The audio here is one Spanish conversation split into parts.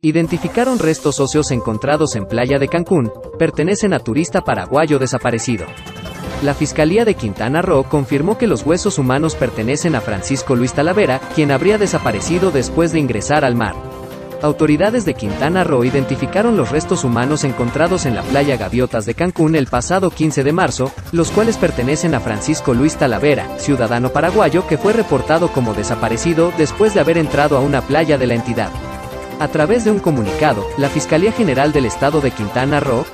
Identificaron restos óseos encontrados en playa de Cancún, pertenecen a turista paraguayo desaparecido. La Fiscalía de Quintana Roo confirmó que los huesos humanos pertenecen a Francisco Luis Talavera, quien habría desaparecido después de ingresar al mar. Autoridades de Quintana Roo identificaron los restos humanos encontrados en la playa Gaviotas de Cancún el pasado 15 de marzo, los cuales pertenecen a Francisco Luis Talavera, ciudadano paraguayo que fue reportado como desaparecido después de haber entrado a una playa de la entidad. A través de un comunicado, la Fiscalía General del Estado de Quintana Roo,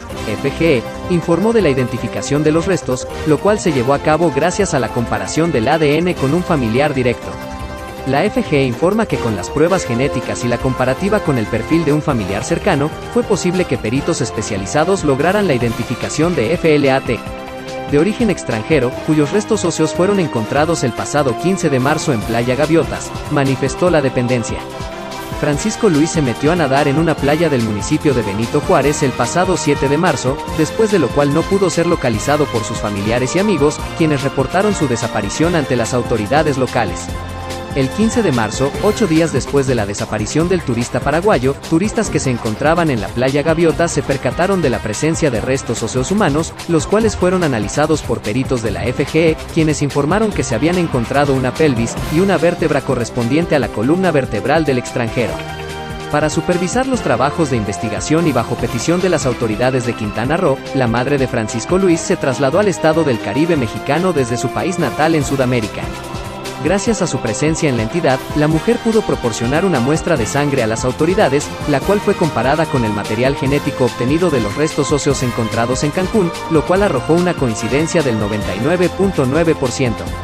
FGE, informó de la identificación de los restos, lo cual se llevó a cabo gracias a la comparación del ADN con un familiar directo. La FGE informa que con las pruebas genéticas y la comparativa con el perfil de un familiar cercano, fue posible que peritos especializados lograran la identificación de FLAT, de origen extranjero, cuyos restos óseos fueron encontrados el pasado 15 de marzo en Playa Gaviotas, manifestó la dependencia. Francisco Luis se metió a nadar en una playa del municipio de Benito Juárez el pasado 7 de marzo, después de lo cual no pudo ser localizado por sus familiares y amigos, quienes reportaron su desaparición ante las autoridades locales. El 15 de marzo, ocho días después de la desaparición del turista paraguayo, turistas que se encontraban en la playa Gaviota se percataron de la presencia de restos óseos humanos, los cuales fueron analizados por peritos de la FGE, quienes informaron que se habían encontrado una pelvis y una vértebra correspondiente a la columna vertebral del extranjero. Para supervisar los trabajos de investigación y bajo petición de las autoridades de Quintana Roo, la madre de Francisco Luis se trasladó al estado del Caribe mexicano desde su país natal en Sudamérica. Gracias a su presencia en la entidad, la mujer pudo proporcionar una muestra de sangre a las autoridades, la cual fue comparada con el material genético obtenido de los restos óseos encontrados en Cancún, lo cual arrojó una coincidencia del 99.9%.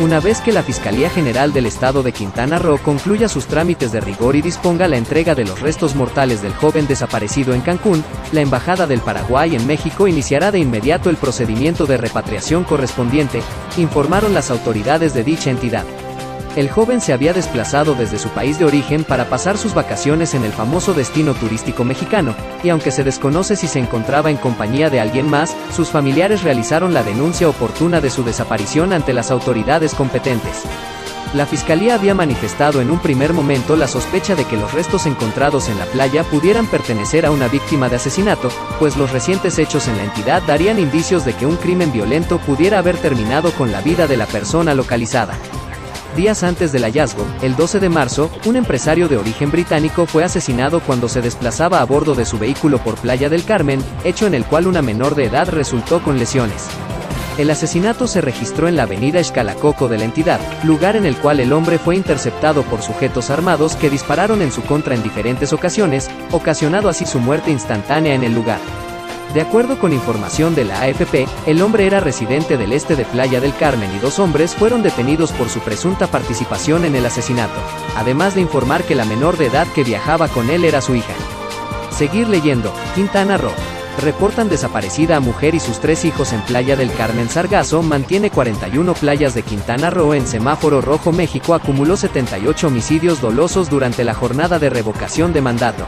Una vez que la Fiscalía General del Estado de Quintana Roo concluya sus trámites de rigor y disponga la entrega de los restos mortales del joven desaparecido en Cancún, la Embajada del Paraguay en México iniciará de inmediato el procedimiento de repatriación correspondiente, informaron las autoridades de dicha entidad. El joven se había desplazado desde su país de origen para pasar sus vacaciones en el famoso destino turístico mexicano, y aunque se desconoce si se encontraba en compañía de alguien más, sus familiares realizaron la denuncia oportuna de su desaparición ante las autoridades competentes. La fiscalía había manifestado en un primer momento la sospecha de que los restos encontrados en la playa pudieran pertenecer a una víctima de asesinato, pues los recientes hechos en la entidad darían indicios de que un crimen violento pudiera haber terminado con la vida de la persona localizada. Días antes del hallazgo, el 12 de marzo, un empresario de origen británico fue asesinado cuando se desplazaba a bordo de su vehículo por Playa del Carmen, hecho en el cual una menor de edad resultó con lesiones. El asesinato se registró en la avenida Escalacoco de la entidad, lugar en el cual el hombre fue interceptado por sujetos armados que dispararon en su contra en diferentes ocasiones, ocasionado así su muerte instantánea en el lugar. De acuerdo con información de la AFP, el hombre era residente del este de Playa del Carmen y dos hombres fueron detenidos por su presunta participación en el asesinato, además de informar que la menor de edad que viajaba con él era su hija. Seguir leyendo, Quintana Roo. Reportan desaparecida a mujer y sus tres hijos en Playa del Carmen Sargazo mantiene 41 playas de Quintana Roo en semáforo rojo México acumuló 78 homicidios dolosos durante la jornada de revocación de mandato.